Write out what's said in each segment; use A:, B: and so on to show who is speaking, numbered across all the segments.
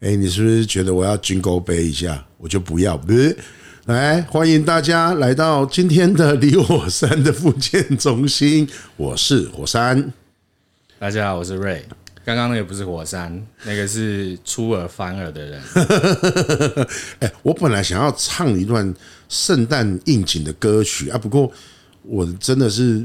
A: 哎，你是不是觉得我要军钩杯一下？我就不要，不是。来，欢迎大家来到今天的离火山的复健中心。我是火山，
B: 大家好，我是瑞。刚刚那个不是火山，那个是出尔反尔的人。
A: 哎，我本来想要唱一段圣诞应景的歌曲啊，不过我真的是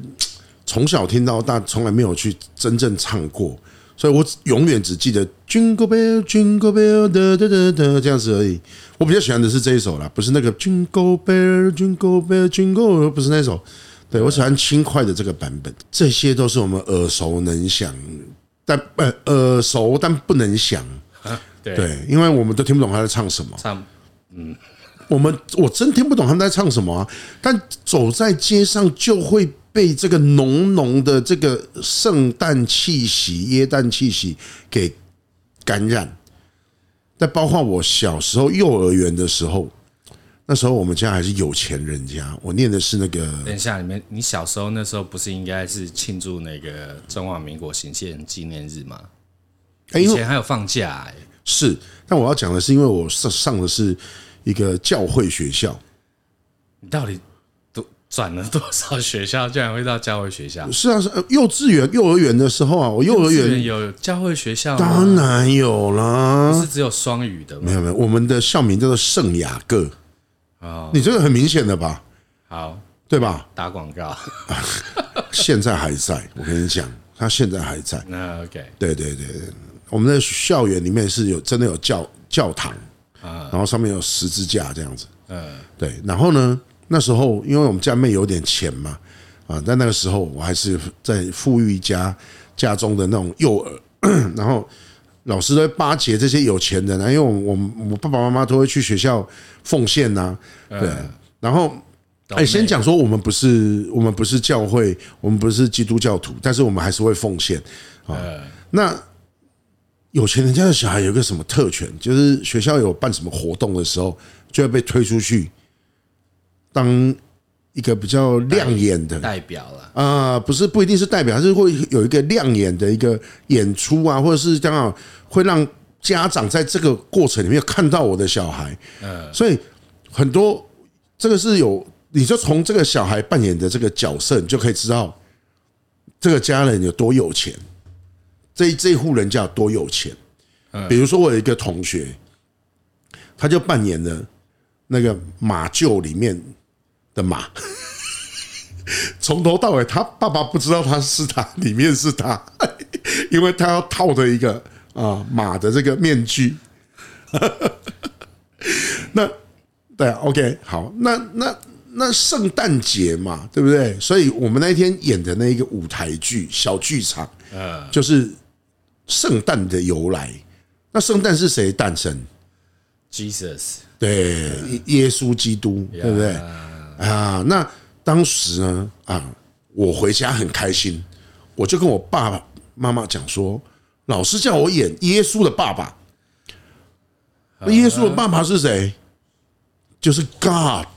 A: 从小听到大，从来没有去真正唱过，所以我永远只记得 Jingle Bell, Jingle Bell 的的的的这样子而已。我比较喜欢的是这一首啦，不是那个 Jingle Bell, Jingle Bell, Jingle，不是那首。对，我喜欢轻快的这个版本。这些都是我们耳熟能详。但呃耳熟但不能详，对，因为我们都听不懂他在唱什么。唱，嗯，我们我真听不懂他们在唱什么啊！但走在街上就会被这个浓浓的这个圣诞气息、耶诞气息给感染。再包括我小时候幼儿园的时候，那时候我们家还是有钱人家，我念的是那个。
B: 等一下，你们你小时候那时候不是应该是庆祝那个中华民国行宪纪念日吗？以前还有放假哎。
A: 是，但我要讲的是，因为我上上的是一个教会学校。
B: 你到底都转了多少学校，居然会到教会学校？
A: 是啊，是幼稚园、幼儿园的时候啊，我幼儿园
B: 有教会学校，
A: 当然有啦。
B: 不是只有双语的吗？
A: 没有没有，我们的校名叫做圣雅各。
B: 哦，
A: 你这个很明显的吧？
B: 好，
A: 对吧？
B: 打广告，
A: 现在还在。我跟你讲，他现在还在。
B: 那 OK，
A: 对对对，我们的校园里面是有真的有教教堂啊，然后上面有十字架这样子。嗯，对。然后呢，那时候因为我们家妹有点钱嘛，啊，但那个时候我还是在富裕家家中的那种幼儿，然后。老师都会巴结这些有钱人啊，因为我我我爸爸妈妈都会去学校奉献呐，对。然后，哎，先讲说我们不是我们不是教会，我们不是基督教徒，但是我们还是会奉献啊。那有钱人家的小孩有个什么特权，就是学校有办什么活动的时候，就会被推出去当。一个比较亮眼的
B: 代表了
A: 啊，不是不一定是代表，还是会有一个亮眼的一个演出啊，或者是刚好会让家长在这个过程里面看到我的小孩，嗯，所以很多这个是有，你就从这个小孩扮演的这个角色，你就可以知道这个家人有多有钱，这这户人家有多有钱。比如说我有一个同学，他就扮演了那个马厩里面。的马，从头到尾，他爸爸不知道他是他，里面是他，因为他要套着一个啊马的这个面具。那对，OK，好，那那那圣诞节嘛，对不对？所以我们那一天演的那一个舞台剧小剧场，呃，就是圣诞的由来。那圣诞是谁诞生
B: ？Jesus，对，
A: 耶稣基督，对不对？啊，那当时呢，啊，我回家很开心，我就跟我爸爸妈妈讲说，老师叫我演耶稣的爸爸。那耶稣的爸爸是谁？就是 God，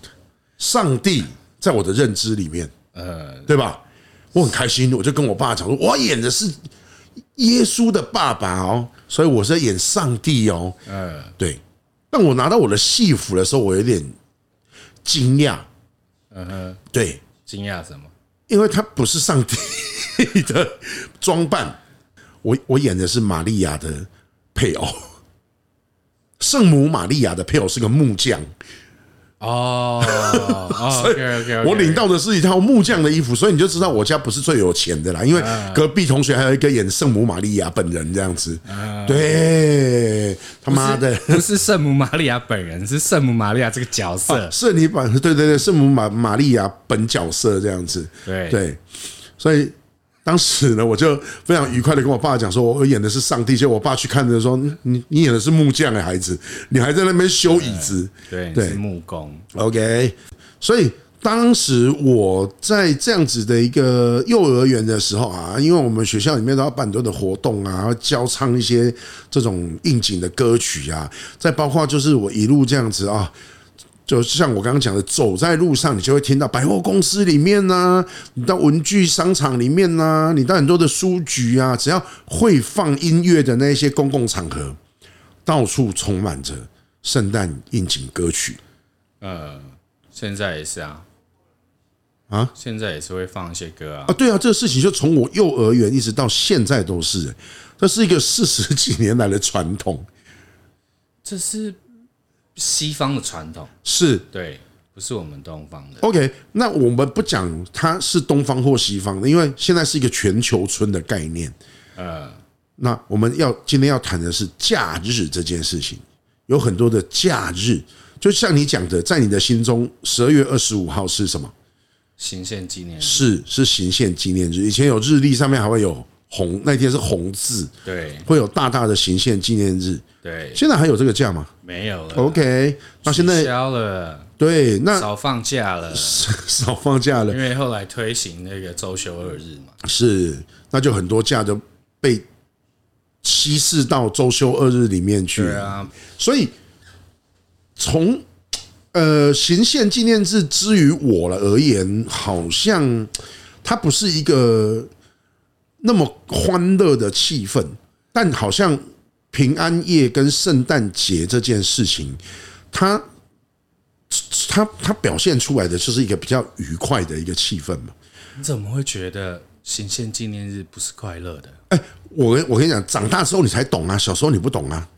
A: 上帝，在我的认知里面，呃，对吧？我很开心，我就跟我爸讲说，我演的是耶稣的爸爸哦，所以我是在演上帝哦，嗯，对。但我拿到我的戏服的时候，我有点惊讶。嗯哼，对，
B: 惊讶什么？
A: 因为他不是上帝的装扮，我我演的是玛利亚的配偶，圣母玛利亚的配偶是个木匠。哦，所以我领到的是一套木匠的衣服，所以你就知道我家不是最有钱的啦。因为隔壁同学还有一个演圣母玛利亚本人这样子，对，他妈的，
B: 不是圣母玛利亚本人，是圣母玛利亚这个角色，
A: 是你本对对对，圣母玛玛利亚本角色这样子，对。对，所以。当时呢，我就非常愉快的跟我爸讲说，我演的是上帝。结果我爸去看的时候，你你演的是木匠的孩子，你还在那边修椅子，
B: 对对，是木工。
A: OK，所以当时我在这样子的一个幼儿园的时候啊，因为我们学校里面都要办很多的活动啊，要教唱一些这种应景的歌曲啊，再包括就是我一路这样子啊。就像我刚刚讲的，走在路上，你就会听到百货公司里面呐，你到文具商场里面呐，你到很多的书局啊，只要会放音乐的那些公共场合，到处充满着圣诞应景歌曲。
B: 呃，现在也是啊，
A: 啊，
B: 现在也是会放一些歌啊。
A: 啊，对啊，这个事情就从我幼儿园一直到现在都是，这是一个四十几年来的传统。
B: 这是西方的传统，
A: 是
B: 对，不是我们东方的。
A: OK，那我们不讲它是东方或西方的，因为现在是一个全球村的概念。呃，那我们要今天要谈的是假日这件事情，有很多的假日。就像你讲的，在你的心中，十二月二十五号是什么？
B: 行宪纪念日。
A: 是是行宪纪念日。以前有日历上面还会有红，那天是红字，
B: 对，
A: 会有大大的行宪纪念日。
B: 对，
A: 现在还有这个假吗？
B: 没有了。
A: OK，那现在
B: 取消了。
A: 对，那
B: 少放假了，
A: 少放假了，
B: 因为后来推行那个周休二日嘛。
A: 是，那就很多假都被稀释到周休二日里面去。
B: 对啊，
A: 所以。从呃行宪纪念日之于我了而言，好像它不是一个那么欢乐的气氛，但好像平安夜跟圣诞节这件事情，它它它表现出来的就是一个比较愉快的一个气氛嘛。
B: 你怎么会觉得行宪纪念日不是快乐的？
A: 哎，我我跟你讲，长大之后你才懂啊，小时候你不懂啊。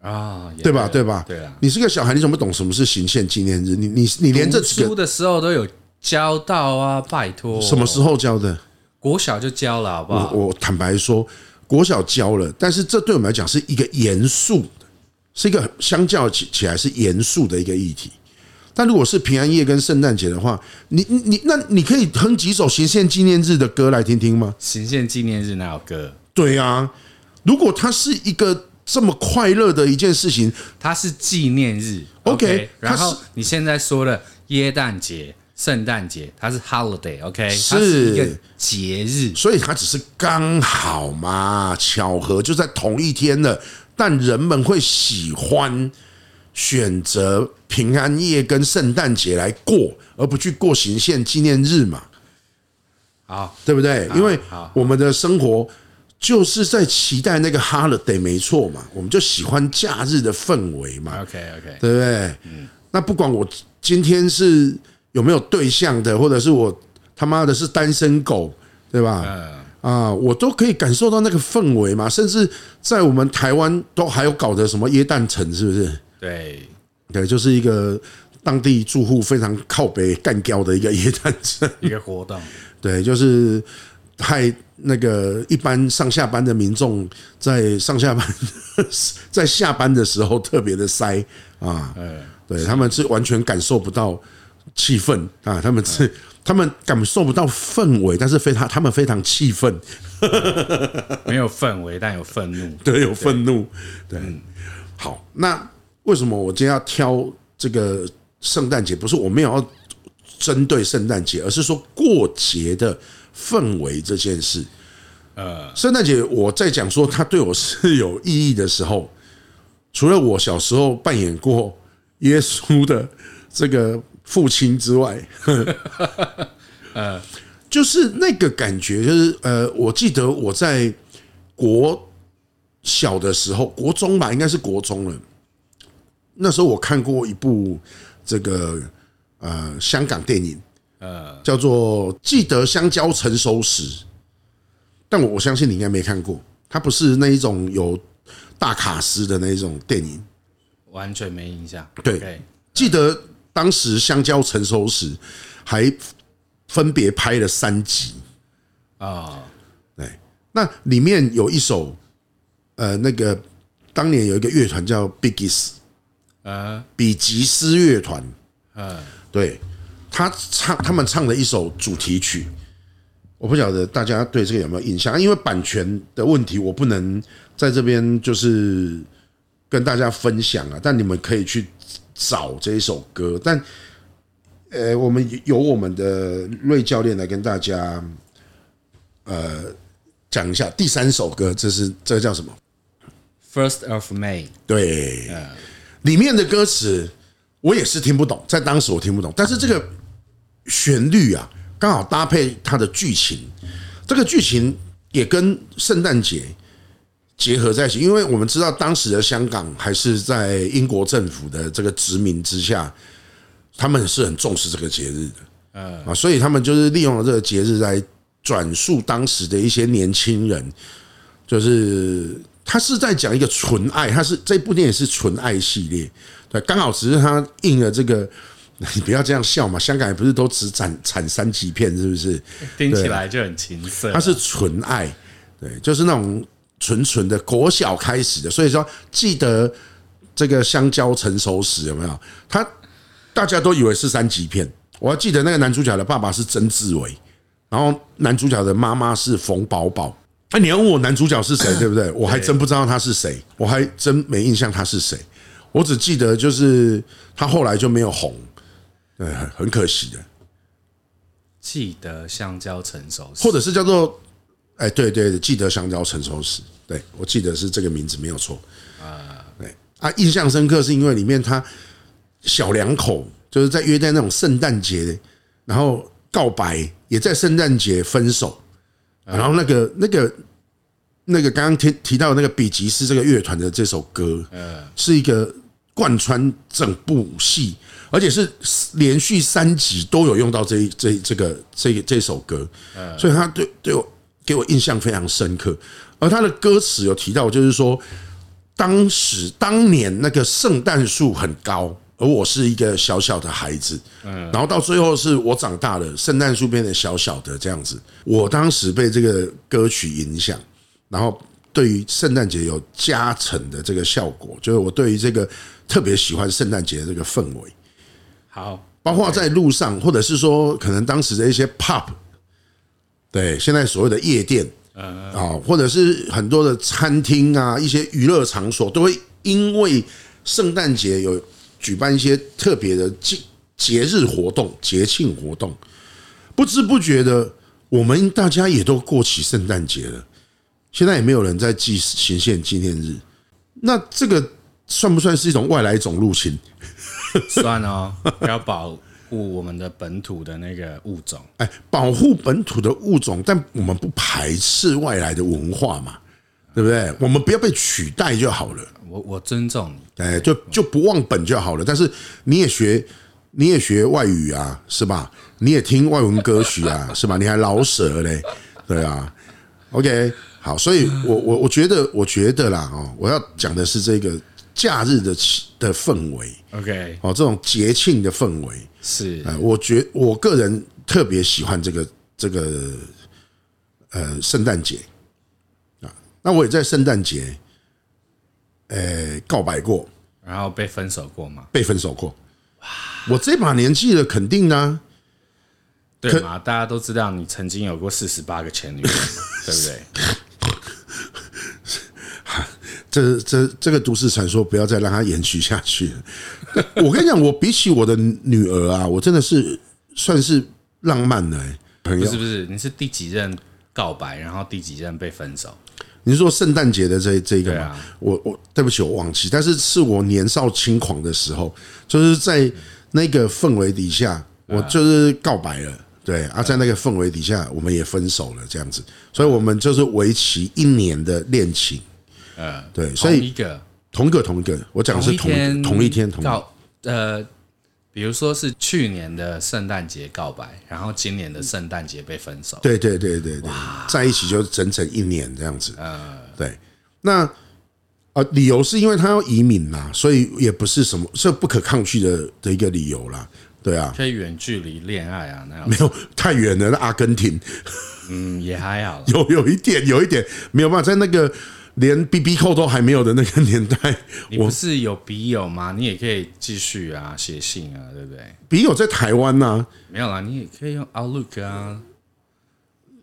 B: 啊，
A: 对吧？对吧？
B: 对啊，
A: 你是个小孩，你怎么懂什么是行宪纪念日？你你你连这
B: 书的时候都有教到啊！拜托，
A: 什么时候教的？
B: 国小就教了，好不好？
A: 我我坦白说，国小教了，但是这对我们来讲是一个严肃的，是一个相较起起来是严肃的一个议题。但如果是平安夜跟圣诞节的话，你你你，那你可以哼几首行宪纪念日的歌来听听吗？
B: 行宪纪念日哪有歌？
A: 对啊，如果它是一个。这么快乐的一件事情，
B: 它是纪念日，OK。然后你现在说了耶诞节、圣诞节，它是 holiday，OK，是一个节日，
A: 所以它只是刚好嘛，巧合就在同一天了。但人们会喜欢选择平安夜跟圣诞节来过，而不去过行宪纪念日嘛？
B: 好，
A: 对不对？因为我们的生活。就是在期待那个 holiday，没错嘛，我们就喜欢假日的氛围嘛。
B: OK OK，
A: 对不对？那不管我今天是有没有对象的，或者是我他妈的是单身狗，对吧？啊，我都可以感受到那个氛围嘛。甚至在我们台湾都还有搞的什么耶诞城，是不是？
B: 对
A: 对，就是一个当地住户非常靠北干掉的一个耶诞城，
B: 一个活动。
A: 对，就是。害那个一般上下班的民众在上下班，在下班的时候特别的塞啊，对，他们是完全感受不到气氛啊，他们是他们感受不到氛围，但是非常他们非常气愤，
B: 没有氛围，但有愤怒，
A: 对，有愤怒，对，好，那为什么我今天要挑这个圣诞节？不是我没有要针对圣诞节，而是说过节的。氛围这件事，呃，圣诞节我在讲说它对我是有意义的时候，除了我小时候扮演过耶稣的这个父亲之外，呃，就是那个感觉，就是呃，我记得我在国小的时候，国中吧，应该是国中了。那时候我看过一部这个呃香港电影。呃，叫做记得香蕉成熟时，但我我相信你应该没看过，它不是那一种有大卡司的那一种电影，
B: 完全没印象。
A: 对，记得当时香蕉成熟时还分别拍了三集啊，对，那里面有一首呃，那个当年有一个乐团叫 Biggs，呃，比吉斯乐团，嗯，对。他唱，他们唱的一首主题曲，我不晓得大家对这个有没有印象？因为版权的问题，我不能在这边就是跟大家分享啊。但你们可以去找这一首歌。但，呃，我们由我们的瑞教练来跟大家，呃，讲一下第三首歌，这是这个叫什么
B: ？First of May。
A: 对，里面的歌词我也是听不懂，在当时我听不懂，但是这个。旋律啊，刚好搭配它的剧情，这个剧情也跟圣诞节结合在一起，因为我们知道当时的香港还是在英国政府的这个殖民之下，他们是很重视这个节日的，嗯啊，所以他们就是利用了这个节日来转述当时的一些年轻人，就是他是在讲一个纯爱，他是这部电影是纯爱系列，对，刚好只是他印了这个，你不要这样笑嘛，香港也不是都只产产三级片，是不是？
B: 听起来就很情色，
A: 它是纯爱，对，就是那种。纯纯的国小开始的，所以说记得这个香蕉成熟时有没有？他大家都以为是三级片。我还记得那个男主角的爸爸是曾志伟，然后男主角的妈妈是冯宝宝。哎，你要问我男主角是谁，对不对？我还真不知道他是谁，我还真没印象他是谁。我只记得就是他后来就没有红，对，很可惜的。
B: 记得香蕉成熟时，
A: 或者是叫做哎，对对对，记得香蕉成熟时。对，我记得是这个名字没有错啊。对啊，印象深刻是因为里面他小两口就是在约在那种圣诞节，然后告白，也在圣诞节分手。然后那个那个那个刚刚提提到那个比吉斯这个乐团的这首歌，是一个贯穿整部戏，而且是连续三集都有用到这一这这个这这首歌，所以他对对我给我印象非常深刻。而他的歌词有提到，就是说，当时当年那个圣诞树很高，而我是一个小小的孩子，嗯，然后到最后是我长大了，圣诞树变得小小的这样子。我当时被这个歌曲影响，然后对于圣诞节有加成的这个效果，就是我对于这个特别喜欢圣诞节的这个氛围。
B: 好，
A: 包括在路上，或者是说，可能当时的一些 pub，对，现在所谓的夜店。啊，或者是很多的餐厅啊，一些娱乐场所都会因为圣诞节有举办一些特别的节节日活动、节庆活动，不知不觉的，我们大家也都过起圣诞节了。现在也没有人在记行宪纪念日，那这个算不算是一种外来种入侵？
B: 算哦，要保。我们的本土的那个物种，
A: 哎，保护本土的物种，但我们不排斥外来的文化嘛，对不对？我们不要被取代就好了。
B: 我我尊重你，
A: 哎，就就不忘本就好了。但是你也学，你也学外语啊，是吧？你也听外文歌曲啊，是吧？你还老舍嘞，对啊。OK，好，所以我我我觉得，我觉得啦，哦，我要讲的是这个。假日的的氛围
B: ，OK，
A: 哦，这种节庆的氛围。
B: 是，
A: 我觉我个人特别喜欢这个这个呃圣诞节。啊，那我也在圣诞节，呃，告白过，
B: 然后被分手过吗？
A: 被分手过，哇，我这把年纪了，肯定呢，
B: 对嘛？大家都知道你曾经有过四十八个前女友，对不对？
A: 这这这个都市传说不要再让它延续下去了。我跟你讲，我比起我的女儿啊，我真的是算是浪漫的朋友。
B: 不是不是，你是第几任告白，然后第几任被分手？
A: 你是说圣诞节的这这个吗？我我对不起，我忘记。但是是我年少轻狂的时候，就是在那个氛围底下，我就是告白了。对啊，在那个氛围底下，我们也分手了，这样子。所以我们就是为期一年的恋情。
B: 呃，
A: 对，所以
B: 一个
A: 同一个。同一个，我讲的是同一同一天同告
B: 呃，比如说是去年的圣诞节告白，然后今年的圣诞节被分手，
A: 对对对对对，在一起就整整一年这样子。呃，对，那呃理由是因为他要移民嘛，所以也不是什么是不可抗拒的的一个理由啦。对啊，
B: 可以远距离恋爱啊，那样
A: 没有太远了，那阿根廷，
B: 嗯，也还好，
A: 有有一点有一点没有办法在那个。连 BB 扣都还没有的那个 年代，
B: 你不是有笔友吗？你也可以继续啊，写信啊，对不对？
A: 笔友在台湾呢，
B: 没有啦，你也可以用 Outlook 啊。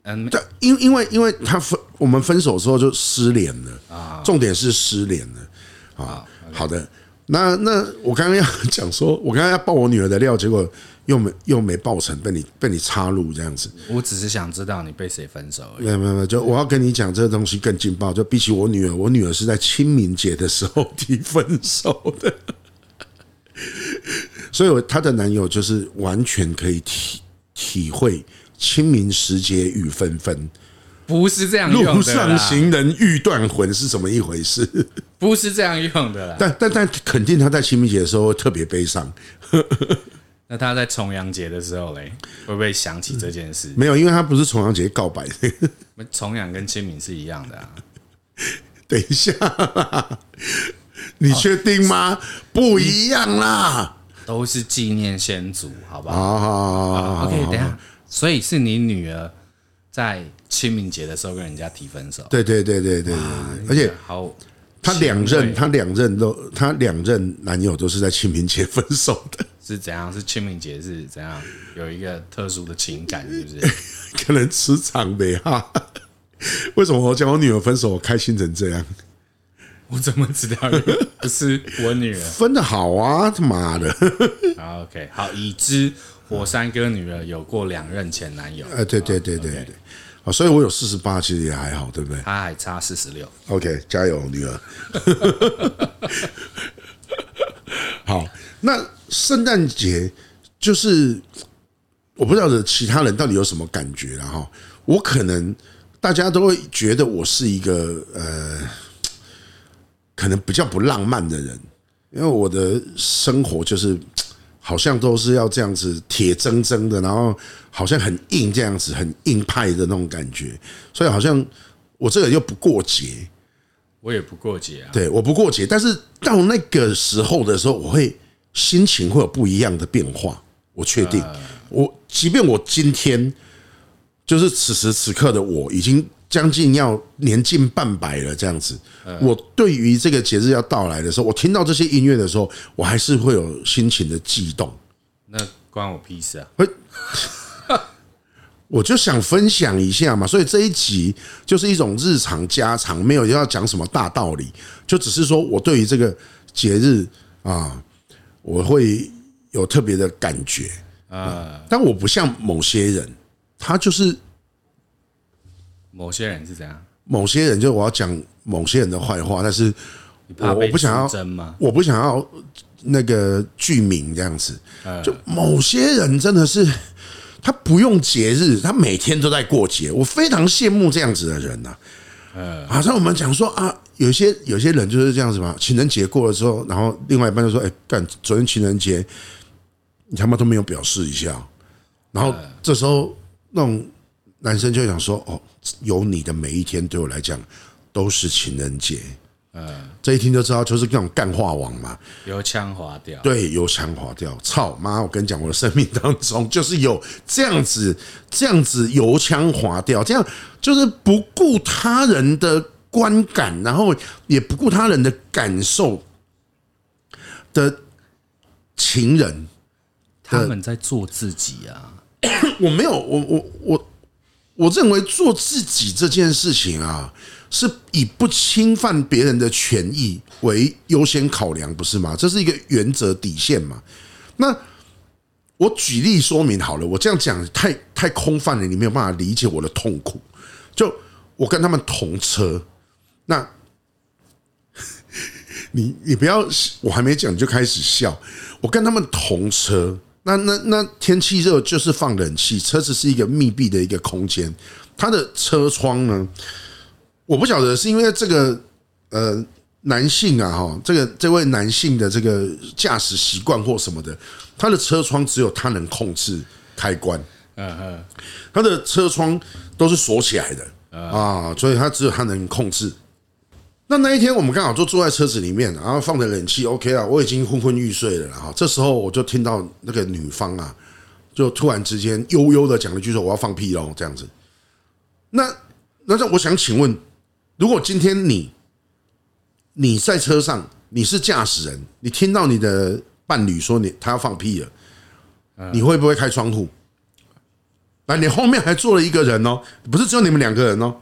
B: 嗯，
A: 对，因因为因为他分我们分手之后就失联了啊，重点是失联了啊。好的，那那我刚刚要讲说，我刚刚要爆我女儿的料，结果。又没又没报成，被你被你插入这样子。
B: 我只是想知道你被谁分手而已。
A: 没有没有，就我要跟你讲这个东西更劲爆。就比起我女儿，我女儿是在清明节的时候提分手的，所以她的男友就是完全可以体体会清明时节雨纷纷
B: 不是这样用的。
A: 路上行人欲断魂是怎么一回事？
B: 不是这样用的啦。
A: 但但但肯定他在清明节的时候特别悲伤。
B: 那他在重阳节的时候嘞，会不会想起这件事？
A: 没有，因为他不是重阳节告白的。
B: 重阳跟清明是一样的啊。
A: 等一下，你确定吗？不一样啦，
B: 都是纪念先祖，好不好？
A: 好好好好。
B: OK，等一下，所以是你女儿在清明节的时候跟人家提分手。
A: 对对对对对对，而且
B: 好，
A: 她两任，他两任都，他两任男友都是在清明节分手的。
B: 是怎样？是清明节是怎样？有一个特殊的情感，是不是？
A: 可能磁场呗哈。为什么我讲我女儿分手，我开心成这样？
B: 我怎么知道？不是我女儿
A: 分的好啊！他妈的
B: 好！OK，好，已知火山哥女儿有过两任前男友。
A: 哎，对对对对对，好，所以我有四十八，其实也还好，对不对？
B: 他还差四十六。
A: OK，加油，女儿。好，那圣诞节就是我不知道的其他人到底有什么感觉了哈。我可能。大家都会觉得我是一个呃，可能比较不浪漫的人，因为我的生活就是好像都是要这样子铁铮铮的，然后好像很硬这样子，很硬派的那种感觉，所以好像我这个又不过节，
B: 我也不过节啊，
A: 对，我不过节，但是到那个时候的时候，我会心情会有不一样的变化，我确定，我即便我今天。就是此时此刻的我，已经将近要年近半百了，这样子。我对于这个节日要到来的时候，我听到这些音乐的时候，我还是会有心情的悸动。
B: 那关我屁事啊！
A: 我就想分享一下嘛，所以这一集就是一种日常家常，没有要讲什么大道理，就只是说我对于这个节日啊，我会有特别的感觉啊。但我不像某些人。他就是
B: 某些人是怎样，
A: 某些人就我要讲某些人的坏话，但是我我不想要
B: 真吗？
A: 我不想要那个剧名这样子。就某些人真的是他不用节日，他每天都在过节。我非常羡慕这样子的人呐。呃，好像我们讲说啊，有些有些人就是这样子嘛。情人节过了之后，然后另外一半就说：“哎，干，昨天情人节你他妈都没有表示一下。”然后这时候。那种男生就想说：“哦，有你的每一天对我来讲都是情人节。”嗯，这一听就知道就是那种干话王嘛，
B: 油腔滑调。
A: 对，油腔滑调。操妈！我跟你讲，我的生命当中就是有这样子、这样子油腔滑调，这样就是不顾他人的观感，然后也不顾他人的感受的情人。
B: 他们在做自己啊。
A: 我没有，我我我我认为做自己这件事情啊，是以不侵犯别人的权益为优先考量，不是吗？这是一个原则底线嘛。那我举例说明好了，我这样讲太太空泛了，你没有办法理解我的痛苦。就我跟他们同车，那 你你不要，我还没讲你就开始笑。我跟他们同车。那那那天气热就是放冷气，车子是一个密闭的一个空间，它的车窗呢，我不晓得是因为这个呃男性啊哈，这个这位男性的这个驾驶习惯或什么的，他的车窗只有他能控制开关，嗯嗯，他的车窗都是锁起来的啊，所以他只有他能控制。那那一天我们刚好就坐在车子里面，然后放着冷气，OK 啊，我已经昏昏欲睡了哈。这时候我就听到那个女方啊，就突然之间悠悠的讲了一句说：“我要放屁喽。”这样子。那那这我想请问，如果今天你你在车上，你是驾驶人，你听到你的伴侣说你他要放屁了，你会不会开窗户？那你后面还坐了一个人哦，不是只有你们两个人哦。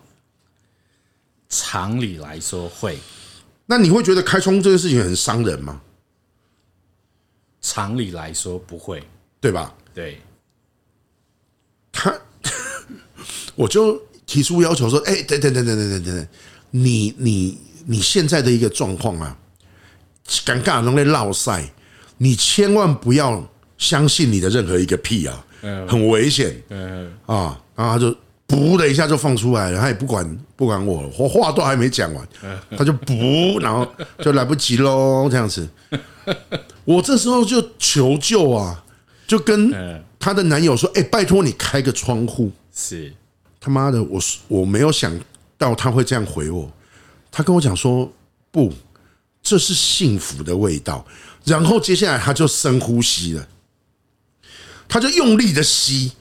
B: 常理来说会，
A: 那你会觉得开窗户这件事情很伤人吗？
B: 常理来说不会，
A: 对吧？
B: 对，
A: 他，我就提出要求说，哎，等等等等等等等，你你你现在的一个状况啊，尴尬容易落赛，你千万不要相信你的任何一个屁啊，很危险，嗯。啊，然后他就噗的一下就放出来了，他也不管不管我，我话都还没讲完，他就噗，然后就来不及喽，这样子。我这时候就求救啊，就跟她的男友说：“哎，拜托你开个窗户。”
B: 是
A: 他妈的，我我没有想到他会这样回我。他跟我讲说：“不，这是幸福的味道。”然后接下来他就深呼吸了，他就用力的吸。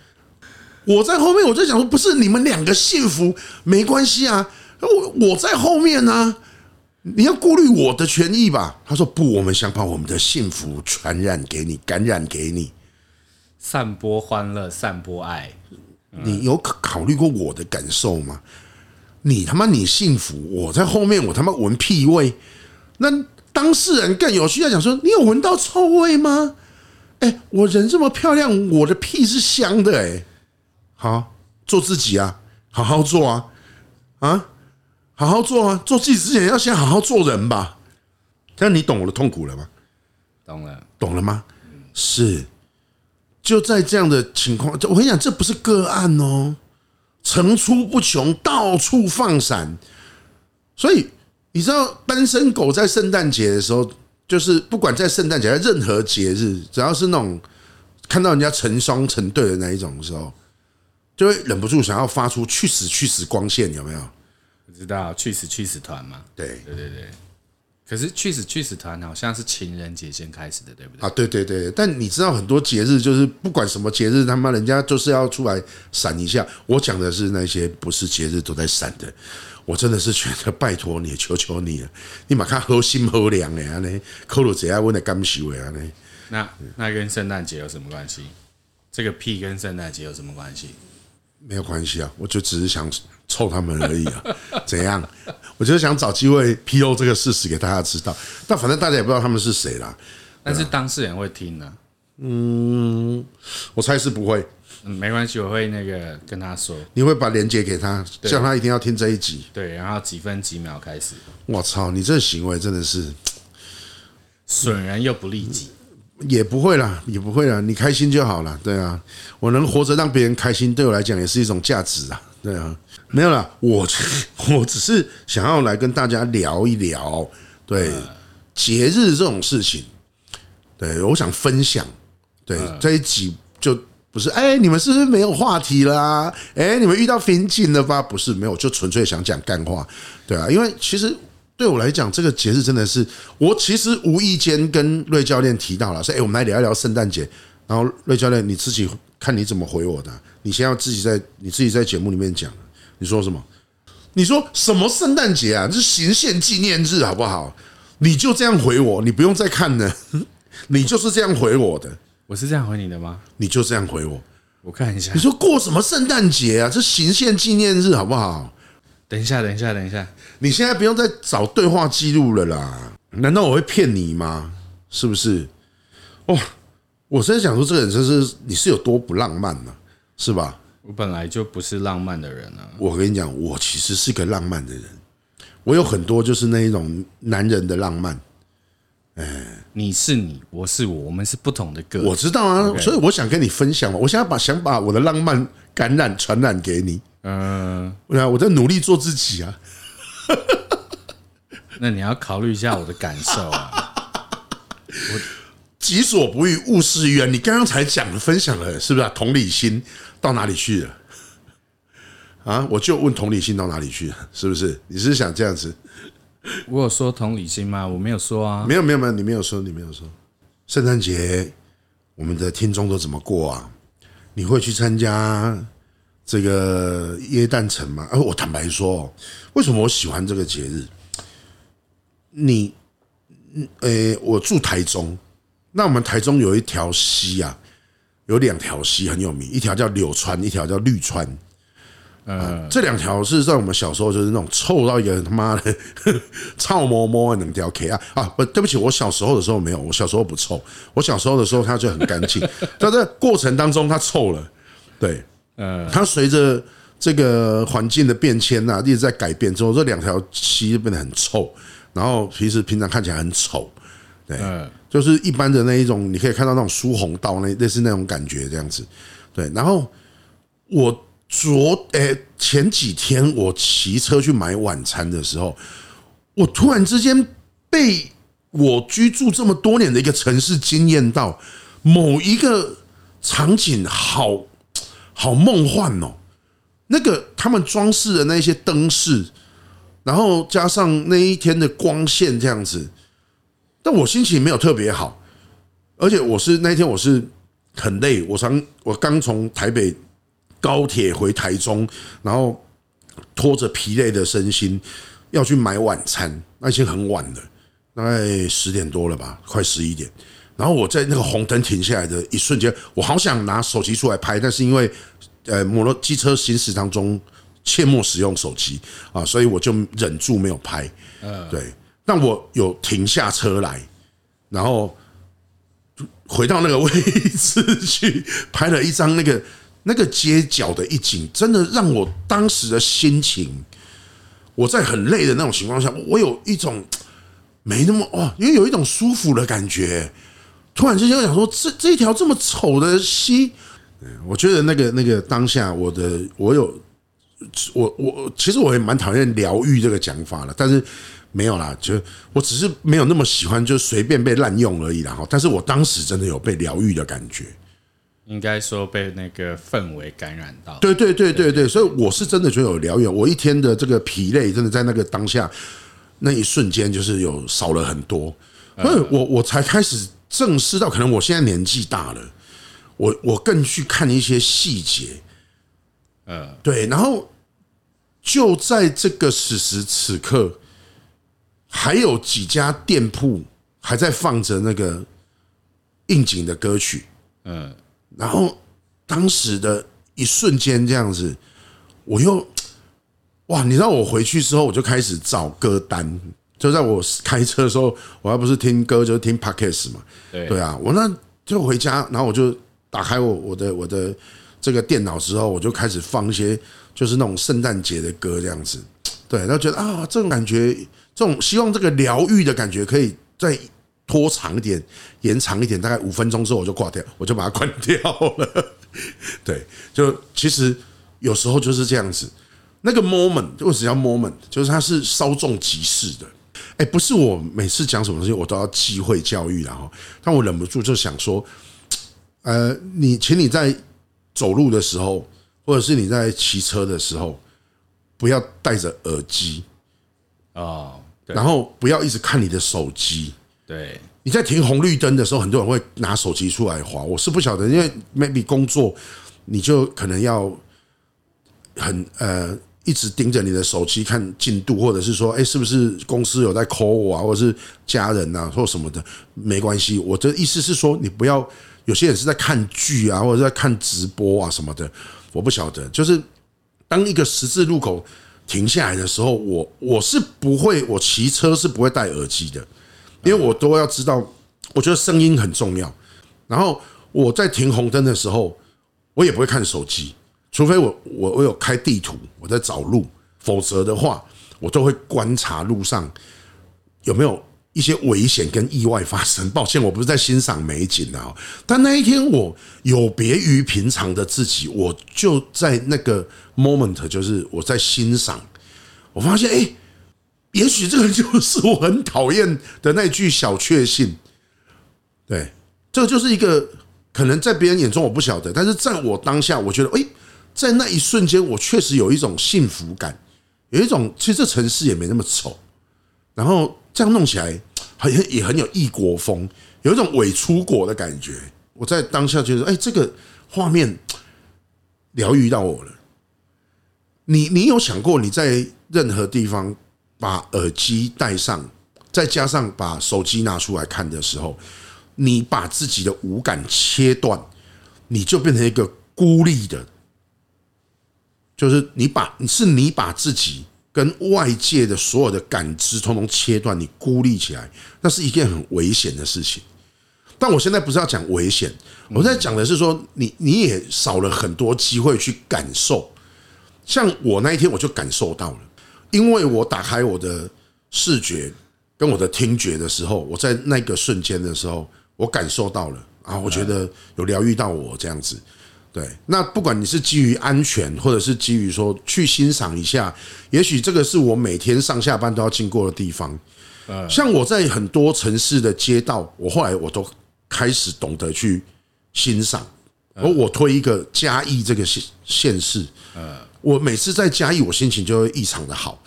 A: 我在后面，我就想说：“不是你们两个幸福没关系啊，我我在后面呢、啊。”你要顾虑我的权益吧？他说不，我们想把我们的幸福传染给你，感染给你，
B: 散播欢乐，散播爱。
A: 你有考虑过我的感受吗？你他妈你幸福，我在后面，我他妈闻屁味。那当事人更有需要讲说，你有闻到臭味吗？哎，我人这么漂亮，我的屁是香的哎。好，做自己啊，好好做啊，啊。好好做啊！做自己之前要先好好做人吧。这样你懂我的痛苦了吗？
B: 懂了，
A: 懂了吗？是，就在这样的情况，我跟你讲，这不是个案哦，层出不穷，到处放闪。所以你知道，单身狗在圣诞节的时候，就是不管在圣诞节，在任何节日，只要是那种看到人家成双成对的那一种的时候，就会忍不住想要发出“去死去死”光线，有没有？
B: 知道去死去死团嘛？
A: 对
B: 对对对。可是去死去死团好像是情人节先开始的，对不对？
A: 啊，对对对。但你知道很多节日就是不管什么节日，他妈人家就是要出来闪一下。我讲的是那些不是节日都在闪的。我真的是觉得拜托你，求求你了，你马看好心好凉的啊！呢，扣了这样问的感受的啊！呢，
B: 那那跟圣诞节有什么关系？这个屁跟圣诞节有什么关系？
A: 没有关系啊，我就只是想。臭他们而已啊！怎样？我就是想找机会披露这个事实给大家知道，但反正大家也不知道他们是谁啦。
B: 但是当事人会听呢？
A: 嗯，我猜是不会。
B: 嗯，没关系，我会那个跟他说。
A: 你会把链接给他，叫他一定要听这一集。
B: 对，然后几分几秒开始。
A: 我操，你这个行为真的是
B: 损人又不利己。
A: 也不会啦，也不会啦，你开心就好了。对啊，我能活着让别人开心，对我来讲也是一种价值啊。对啊。没有啦，我 我只是想要来跟大家聊一聊，对节日这种事情，对，我想分享，对这一集就不是哎，你们是不是没有话题啦？哎，你们遇到瓶颈了吧？不是，没有，就纯粹想讲干话，对啊，因为其实对我来讲，这个节日真的是我其实无意间跟瑞教练提到了，说哎，我们来聊一聊圣诞节，然后瑞教练你自己看你怎么回我的，你先要自己在你自己在节目里面讲。你说什么？你说什么圣诞节啊？这是行宪纪念日，好不好？你就这样回我，你不用再看了。你就是这样回我的。
B: 我是这样回你的吗？
A: 你就这样回我。
B: 我看一下。
A: 你说过什么圣诞节啊？这行宪纪念日，好不好？
B: 等一下，等一下，等一下。
A: 你现在不用再找对话记录了啦。难道我会骗你吗？是不是？哦，我是在想说，这个人真是你是有多不浪漫呢？是吧？
B: 我本来就不是浪漫的人啊！
A: 我跟你讲，我其实是个浪漫的人，我有很多就是那一种男人的浪漫。哎，
B: 你是你，我是我，我们是不同的个。
A: 我知道啊，所以我想跟你分享嘛。我想要把想把我的浪漫感染传染给你。嗯，我在努力做自己啊。
B: 那你要考虑一下我的感受啊。
A: 我 己所不欲，勿施于人。你刚刚才讲了，分享了，是不是啊？同理心。到哪里去了？啊！我就问同理心到哪里去了？是不是？你是想这样子？
B: 我有说同理心吗？我没有说啊。
A: 没有没有没有，你没有说，你没有说。圣诞节，我们的听众都怎么过啊？你会去参加这个耶诞城嘛？啊，我坦白说，为什么我喜欢这个节日？你，诶，我住台中，那我们台中有一条溪啊。有两条溪很有名，一条叫柳川，一条叫绿川。呃，这两条是在我们小时候就是那种臭到一个他妈的 臭摸摸的两条 K 啊啊！不，对不起，我小时候的时候没有，我小时候不臭，我小时候的时候它就很干净。在这过程当中它臭了，对，呃，它随着这个环境的变迁呐，一直在改变之后，这两条溪变得很臭，然后平时平常看起来很丑，对。就是一般的那一种，你可以看到那种疏洪道那类似那种感觉这样子，对。然后我昨诶前几天我骑车去买晚餐的时候，我突然之间被我居住这么多年的一个城市惊艳到，某一个场景好好梦幻哦。那个他们装饰的那些灯饰，然后加上那一天的光线这样子，但我心情没有特别好，而且我是那天我是很累，我刚我刚从台北。高铁回台中，然后拖着疲累的身心要去买晚餐，那已经很晚了，大概十点多了吧，快十一点。然后我在那个红灯停下来的一瞬间，我好想拿手机出来拍，但是因为呃摩托机车行驶当中切莫使用手机啊，所以我就忍住没有拍。嗯，对。但我有停下车来，然后回到那个位置去拍了一张那个。那个街角的一景，真的让我当时的心情，我在很累的那种情况下，我有一种没那么哦，因为有一种舒服的感觉。突然之间，我想说，这这一条这么丑的溪，我觉得那个那个当下，我的我有我我其实我也蛮讨厌疗愈这个讲法了，但是没有啦，就我只是没有那么喜欢，就随便被滥用而已啦。哈，但是我当时真的有被疗愈的感觉。
B: 应该说被那个氛围感染到，
A: 对对对对对，所以我是真的觉得有疗愈。我一天的这个疲累，真的在那个当下那一瞬间，就是有少了很多。所以我我才开始正视到，可能我现在年纪大了，我我更去看一些细节。嗯，对。然后就在这个此时此刻，还有几家店铺还在放着那个应景的歌曲。嗯。然后当时的一瞬间这样子，我又哇！你知道我回去之后，我就开始找歌单。就在我开车的时候，我还不是听歌，就是听 Podcast 嘛。对啊，我那就回家，然后我就打开我我的我的这个电脑之后，我就开始放一些就是那种圣诞节的歌这样子。对，然后觉得啊，这种感觉，这种希望这个疗愈的感觉可以再。拖长一点，延长一点，大概五分钟之后我就挂掉，我就把它关掉了。对，就其实有时候就是这样子。那个 moment 为什么叫 moment？就是它是稍纵即逝的。哎，不是我每次讲什么东西我都要机会教育，然后，但我忍不住就想说，呃，你请你在走路的时候，或者是你在骑车的时候，不要戴着耳机啊，然后不要一直看你的手机。
B: 对，
A: 你在停红绿灯的时候，很多人会拿手机出来划。我是不晓得，因为 maybe 工作，你就可能要很呃一直盯着你的手机看进度，或者是说，哎，是不是公司有在 call 我啊，或者是家人啊，或什么的，没关系。我的意思是说，你不要有些人是在看剧啊，或者在看直播啊什么的，我不晓得。就是当一个十字路口停下来的时候，我我是不会，我骑车是不会戴耳机的。因为我都要知道，我觉得声音很重要。然后我在停红灯的时候，我也不会看手机，除非我我我有开地图，我在找路，否则的话，我都会观察路上有没有一些危险跟意外发生。抱歉，我不是在欣赏美景啊，但那一天我有别于平常的自己，我就在那个 moment，就是我在欣赏，我发现哎。也许这个就是我很讨厌的那句小确幸，对，这就是一个可能在别人眼中我不晓得，但是在我当下，我觉得，哎，在那一瞬间，我确实有一种幸福感，有一种其实这城市也没那么丑，然后这样弄起来很也很有异国风，有一种伪出国的感觉。我在当下觉得，哎，这个画面疗愈到我了。你你有想过你在任何地方？把耳机戴上，再加上把手机拿出来看的时候，你把自己的五感切断，你就变成一个孤立的，就是你把你是你把自己跟外界的所有的感知通通切断，你孤立起来，那是一件很危险的事情。但我现在不是要讲危险，我在讲的是说，你你也少了很多机会去感受。像我那一天，我就感受到了。因为我打开我的视觉跟我的听觉的时候，我在那个瞬间的时候，我感受到了啊，我觉得有疗愈到我这样子，对，那不管你是基于安全，或者是基于说去欣赏一下，也许这个是我每天上下班都要经过的地方。像我在很多城市的街道，我后来我都开始懂得去欣赏。而我推一个嘉义这个县县市，我每次在嘉义，我心情就会异常的好，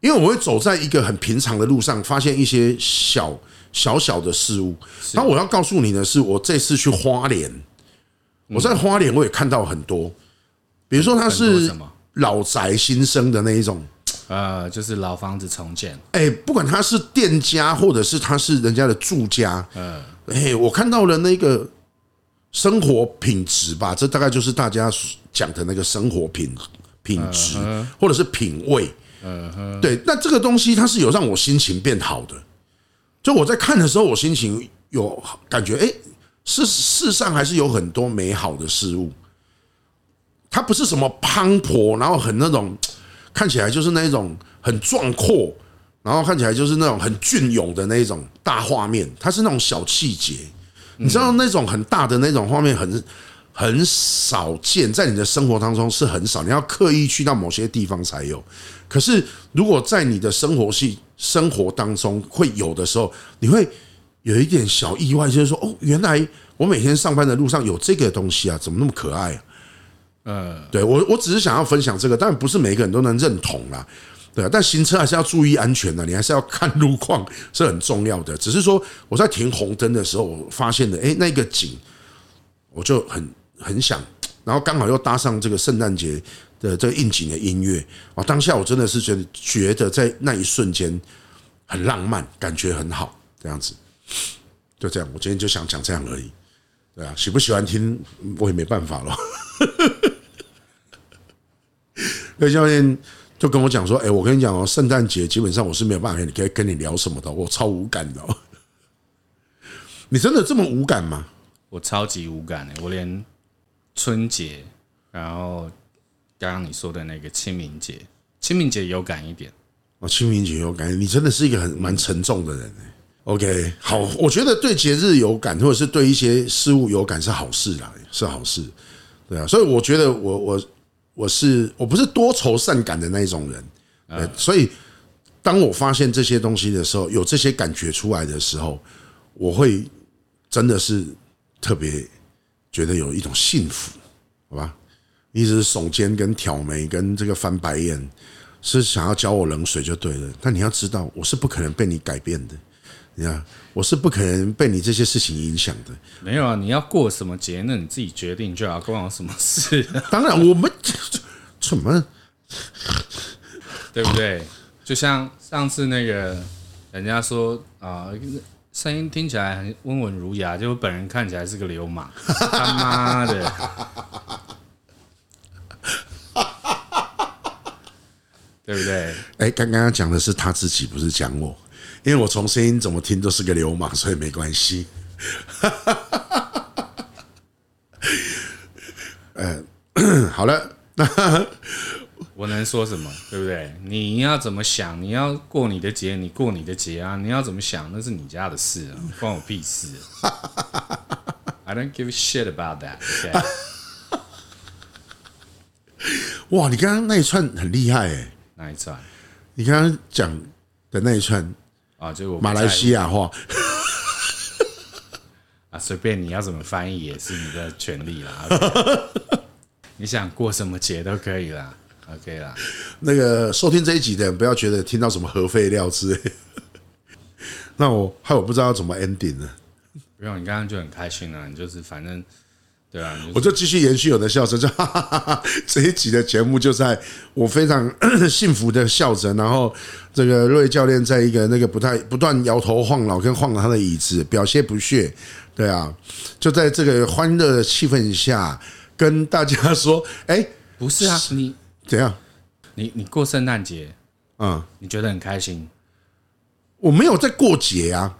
A: 因为我会走在一个很平常的路上，发现一些小小小的事物。然后我要告诉你的是，我这次去花莲，我在花莲我也看到很多，比如说它是老宅新生的那一种。
B: 呃，就是老房子重建。
A: 哎，不管他是店家，或者是他是人家的住家，嗯，哎，我看到了那个生活品质吧，这大概就是大家讲的那个生活品品质，或者是品味。嗯哼，对，那这个东西它是有让我心情变好的。就我在看的时候，我心情有感觉，哎，世世上还是有很多美好的事物。它不是什么磅礴，然后很那种。看起来就是那种很壮阔，然后看起来就是那种很隽永的那种大画面，它是那种小细节，你知道那种很大的那种画面很很少见，在你的生活当中是很少，你要刻意去到某些地方才有。可是如果在你的生活系生活当中会有的时候，你会有一点小意外，就是说哦，原来我每天上班的路上有这个东西啊，怎么那么可爱啊？嗯，对我我只是想要分享这个，当然不是每个人都能认同啦，对啊，但行车还是要注意安全的，你还是要看路况是很重要的。只是说我在停红灯的时候，我发现了，哎，那个景，我就很很想，然后刚好又搭上这个圣诞节的这个应景的音乐啊，当下我真的是觉得觉得在那一瞬间很浪漫，感觉很好，这样子，就这样，我今天就想讲这样而已，对啊，喜不喜欢听我也没办法了。那教练就跟我讲说：“哎，我跟你讲哦，圣诞节基本上我是没有办法，你可以跟你聊什么的，我超无感的。你真的这么无感吗？
B: 我超级无感的，我连春节，然后刚刚你说的那个清明节，清明节有感一点。
A: 哦，清明节有感，你真的是一个很蛮沉重的人。OK，好，我觉得对节日有感，或者是对一些事物有感是好事啦，是好事。对啊，所以我觉得我我。”我是我不是多愁善感的那一种人，呃所以当我发现这些东西的时候，有这些感觉出来的时候，我会真的是特别觉得有一种幸福，好吧？一直耸肩跟挑眉跟这个翻白眼，是想要浇我冷水就对了。但你要知道，我是不可能被你改变的。你看，我是不可能被你这些事情影响的。
B: 没有啊，你要过什么节，那你自己决定就好，关我什么事？
A: 当然，我们 怎么，
B: 对不对？就像上次那个人家说啊，声音听起来很温文儒雅，就本人看起来是个流氓。他妈的！对不对？
A: 哎，刚刚讲的是他自己，不是讲我。因为我从声音怎么听都是个流氓，所以没关系。嗯 好了，那
B: 我能说什么？对不对？你要怎么想？你要过你的节，你过你的节啊！你要怎么想？那是你家的事啊，关我屁事啊！I don't give a shit about that. Okay?
A: 哇，你刚刚那一串很厉害哎！
B: 哪一串？
A: 你刚刚讲的那一串。
B: 啊，就我
A: 马来西亚话
B: 啊，随便你要怎么翻译也是你的权利啦。Okay、你想过什么节都可以啦，OK 啦。
A: 那个收听这一集的人不要觉得听到什么核废料之类。那我害我不知道怎么 ending 呢？
B: 不用，你刚刚就很开心了，你就是反正。对啊，
A: 我就继续延续我的笑声，就哈哈哈哈，这一集的节目就在我非常 幸福的笑着，然后这个瑞教练在一个那个不太不断摇头晃脑跟晃了他的椅子，表现不屑。对啊，就在这个欢乐的气氛下，跟大家说，哎，
B: 不是啊，你
A: 怎样？
B: 你你过圣诞节，嗯，你觉得很开心？
A: 我没有在过节啊。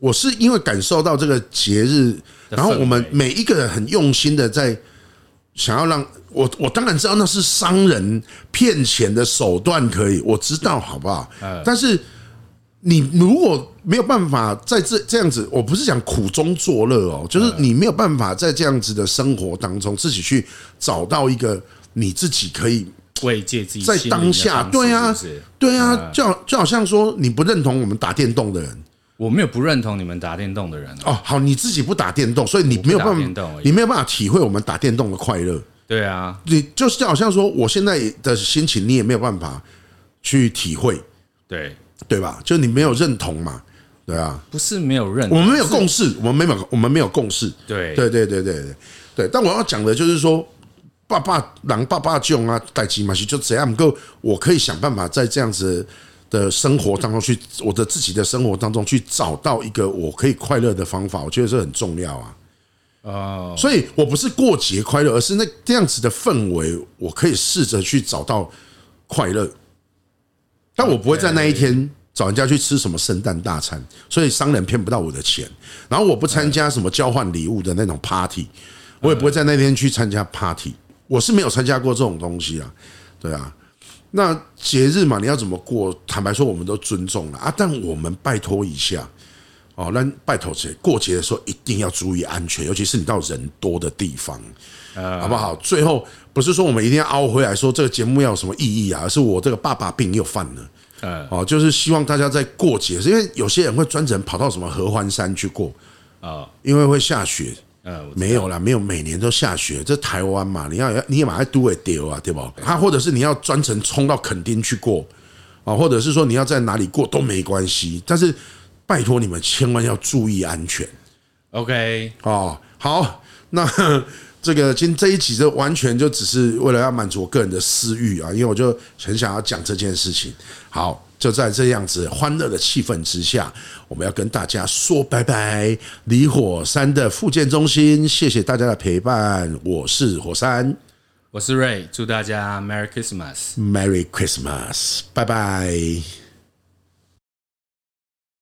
A: 我是因为感受到这个节日，然后我们每一个人很用心的在想要让我，我当然知道那是商人骗钱的手段，可以我知道好不好？但是你如果没有办法在这这样子，我不是讲苦中作乐哦，就是你没有办法在这样子的生活当中自己去找到一个你自己可以
B: 慰藉自己
A: 在当下，对啊，对啊，就好就好像说你不认同我们打电动的人，
B: 我没有不认同你们打电动的人
A: 哦。好，你自己不打电动，所以你没有办法，你没有办法体会我们打电动的快乐。
B: 对啊，
A: 你就是就好像说我现在的心情，你也没有办法去体会，
B: 对。
A: 对吧？就你没有认同嘛？对啊，
B: 不是没有认同，
A: 我们没有共识，我们没有，我们没有共识。
B: 对，
A: 对，对，对，对，对，对。但我要讲的就是说，爸爸、狼爸爸囧啊，代志嘛，就这样够。我可以想办法在这样子的生活当中去，我的自己的生活当中去找到一个我可以快乐的方法。我觉得这很重要啊。哦，所以我不是过节快乐，而是那这样子的氛围，我可以试着去找到快乐。但我不会在那一天找人家去吃什么圣诞大餐，所以商人骗不到我的钱。然后我不参加什么交换礼物的那种 party，我也不会在那天去参加 party。我是没有参加过这种东西啊，对啊。那节日嘛，你要怎么过？坦白说，我们都尊重了啊。但我们拜托一下哦，那拜托谁？过节的时候一定要注意安全，尤其是你到人多的地方，好不好？最后。不是说我们一定要凹回来说这个节目要有什么意义啊，而是我这个爸爸病又犯了，嗯，哦，就是希望大家在过节，因为有些人会专程跑到什么合欢山去过啊，因为会下雪，嗯，没有啦，没有每年都下雪，这台湾嘛，你要你也马上都会丢啊，对不？他或者是你要专程冲到垦丁去过啊，或者是说你要在哪里过都没关系，但是拜托你们千万要注意安全，OK，哦，好，那。这个今这一集就完全就只是为了要满足我个人的私欲啊，因为我就很想要讲这件事情。好，就在这样子欢乐的气氛之下，我们要跟大家说拜拜。离火山的复健中心，谢谢大家的陪伴。我是火山，
B: 我是 Ray，祝大家 Merry Christmas，Merry
A: Christmas，拜拜。